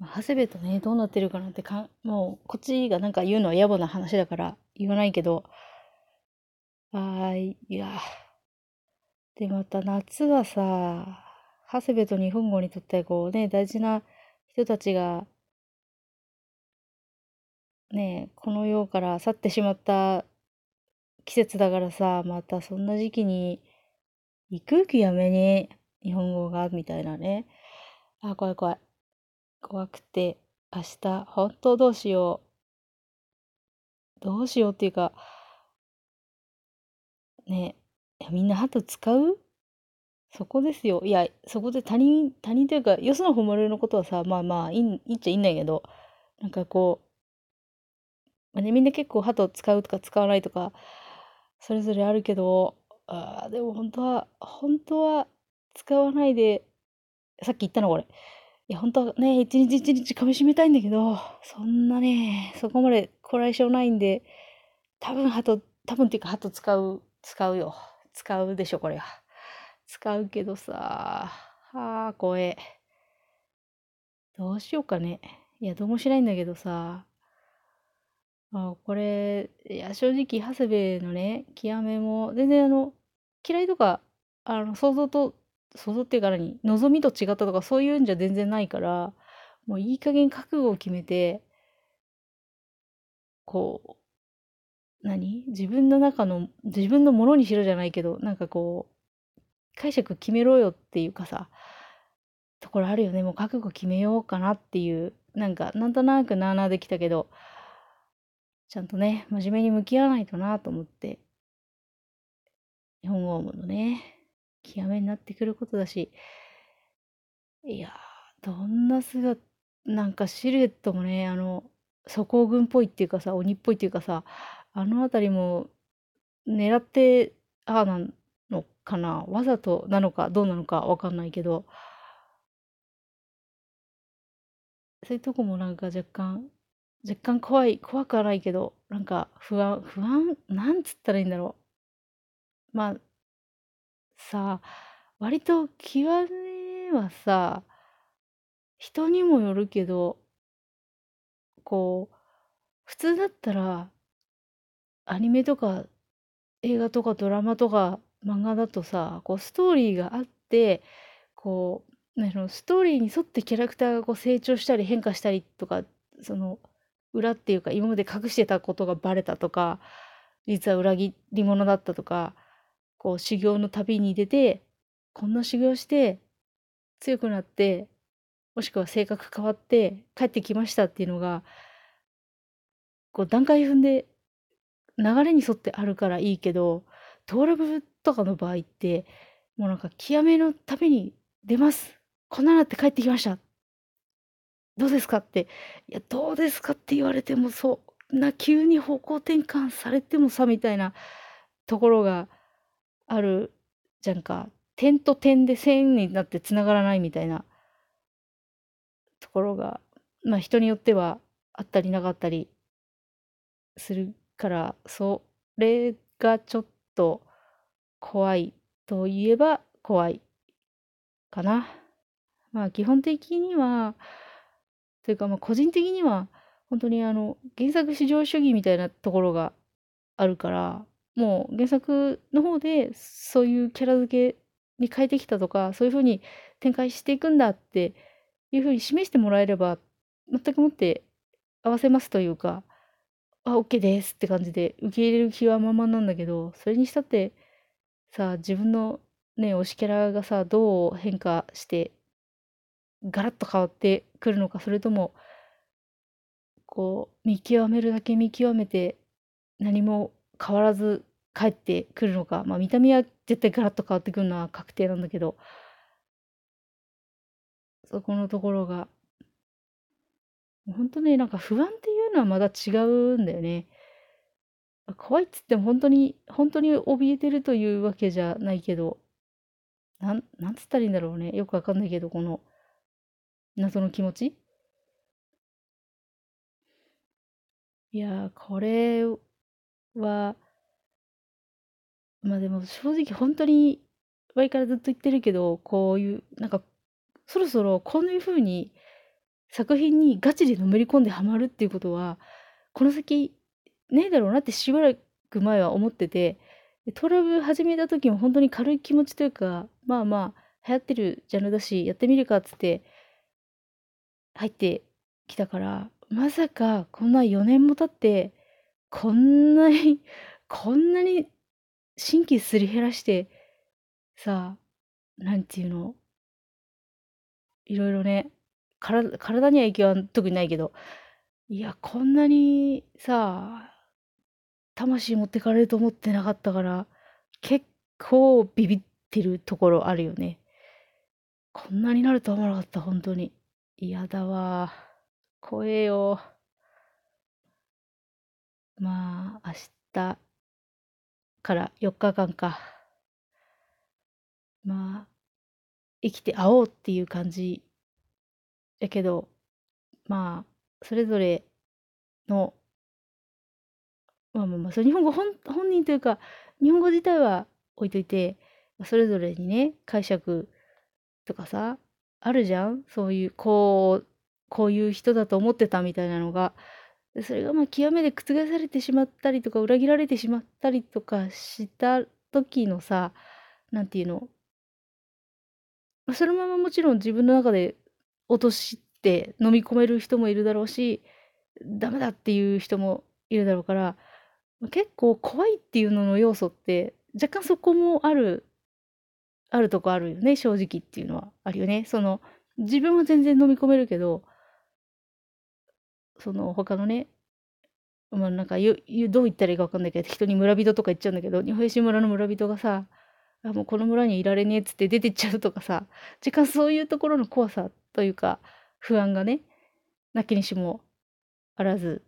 まあ長谷部とね、どうなってるかなってかん、もう、こっちがなんか言うのは野暮な話だから言わないけど、あー、いや、で、また夏はさ、長谷部と日本語にとってこうね、大事な人たちが、ね、この世から去ってしまった季節だからさ、またそんな時期に、行く気やめに日本語が、みたいなね。あ、怖い怖い。怖くて、明日、本当どうしよう。どうしようっていうか、ねいやみんなハト使う？そこですよ。いや、そこで他人、他人というか、よその誉れのことはさ、まあまあ、いい、いっちゃいいんだけど、なんかこう、まあね、みんな結構ハト使うとか使わないとか、それぞれあるけど、あでも本当は、本当は使わないで、さっき言ったのこれ。いや、本当ね、一日一日噛み締めたいんだけど、そんなね、そこまでこらえ性ないんで、多分ハト、多分っていうかハト使う、使うよ。使うでしょ、これは。使うけどさ、ああ、怖え。どうしようかね。いや、どうもしないんだけどさ、あこれ、いや、正直、長谷部のね、極めも、全然あの、嫌いとか、あの、想像と、想像っていうか何、望みと違ったとか、そういうんじゃ全然ないから、もういい加減覚悟を決めて、こう、何？自分の中の、自分のものにしろじゃないけど、なんかこう、解釈決めろよっていうかさ、ところあるよね。もう覚悟決めようかなっていう、なんか、なんとなくなあなあできたけど、ちゃんとね、真面目に向き合わないとなと思って、日本語のね、極めになってくることだし、いや、どんな姿、なんかシルエットもね、あの、素行軍っぽいっていうかさ、鬼っぽいっていうかさ、あのあたりも狙って、ああなのかな、わざとなのかどうなのかわかんないけど、そういうとこもなんか若干、若干怖い、怖くはないけど、なんか不安、不安、なんつったらいいんだろう。まあ、さ、割と極めはさ、人にもよるけど、こう、普通だったら、アニメとか映画とかドラマとか漫画だとさ、こうストーリーがあって、こう、ね、そのストーリーに沿ってキャラクターがこう成長したり変化したりとか、その裏っていうか今まで隠してたことがバレたとか、実は裏切り者だったとか、こう修行の旅に出て、こんな修行して強くなって、もしくは性格変わって帰ってきましたっていうのが、こう段階踏んで流れに沿ってあるからいいけど、トーラブとかの場合って、もうなんか極めのために出ます。こんななって帰ってきました。どうですかって。いや、どうですかって言われてもそうな、急に方向転換されてもさ、みたいなところがあるじゃんか。点と点で線になって繋がらないみたいなところが、まあ人によってはあったりなかったりするから、それがちょっと怖いといえば怖いかな。まあ基本的には、というかまあ個人的には、本当にあの原作至上主義みたいなところがあるから、もう原作の方でそういうキャラ付けに変えてきたとか、そういう風に展開していくんだっていう風に示してもらえれば、全くもって合わせますというか、あ、OK ですって感じで受け入れる気はままなんだけど、それにしたってさあ、自分のね、推しキャラがさ、どう変化して、ガラッと変わってくるのか、それとも、こう、見極めるだけ見極めて、何も変わらず帰ってくるのか、まあ見た目は絶対ガラッと変わってくるのは確定なんだけど、そこのところが、本当ね、なんか不安っていうのはまだ違うんだよね。怖いっつっても本当に、本当に怯えてるというわけじゃないけど、なん、なんつったらいいんだろうね。よくわかんないけど、この謎の気持ちいや、これは、まあでも正直本当に前からずっと言ってるけど、こういう、なんか、そろそろこういう風に作品にガチでのめり込んでハマるっていうことは、この先ねえだろうなってしばらく前は思ってて、トラブ始めた時も本当に軽い気持ちというか、まあまあ、流行ってるジャンルだし、やってみるかっつって、入ってきたから、まさかこんな4年も経って、こんなに、こんなに神経すり減らして、さあ、なんていうの、いろいろね、体体には影響は特にないけど、いや、こんなにさ、魂持ってかれると思ってなかったから、結構ビビってるところあるよね。こんなになると思わなかった、本当に。嫌だわ。怖えよ。まあ、明日から4日間か。まあ、生きて会おうっていう感じやけど、まあ、それぞれの、まあまあまあ、そ日本語本本人というか、日本語自体は置いといて、それぞれにね、解釈とかさ、あるじゃん？そういう、こう、こういう人だと思ってたみたいなのが。それがまあ極めて覆されてしまったりとか裏切られてしまったりとかした時のさ、なんていうの？そのままもちろん自分の中で落として飲み込める人もいるだろうし、ダメだっていう人もいるだろうから、結構怖いっていうのの要素って若干そこもあるあるとこあるよね、正直っていうのはあるよね。その、自分は全然飲み込めるけど、その他のね、まあなんかどう言ったらいいか分かんないけど、人に村人とか言っちゃうんだけど、日本石村の村人がさ、あもうこの村にいられねえっつって出てっちゃうとかさ、若干そういうところの怖さというか、不安がね、なきにしもあらず、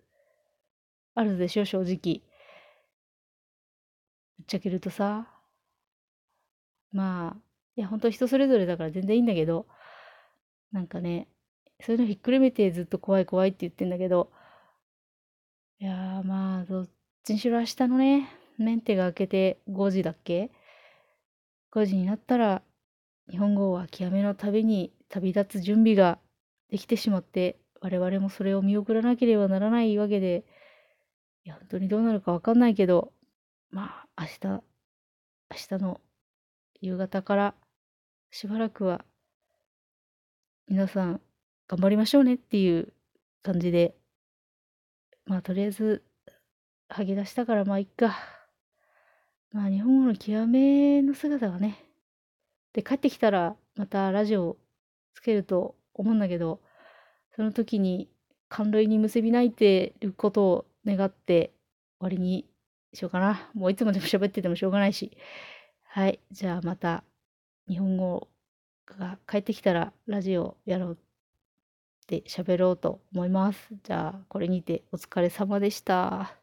あるでしょ、正直。ぶっちゃけるとさ、まあ、いや、本当人それぞれだから全然いいんだけど、なんかね、そういうのひっくるめてずっと怖い怖いって言ってんだけど、いやーまあ、どっちにしろ明日のね、メンテが明けて5時だっけ ?5 時になったら、日本語は極めの旅に旅立つ準備ができてしまって、我々もそれを見送らなければならないわけで、いや、本当にどうなるかわかんないけど、まあ、明日、明日の夕方からしばらくは皆さん頑張りましょうねっていう感じでまあとりあえず吐き出したからまあいっか。まあ日本語の極めの姿がねで帰ってきたらまたラジオつけると思うんだけどその時に寒類に結び泣いてることを願って終わりにしようかな。もういつまでも喋っててもしょうがないし。はい。じゃあまた日本語が帰ってきたらラジオやろう。で喋ろうと思います。じゃあこれにてお疲れ様でした。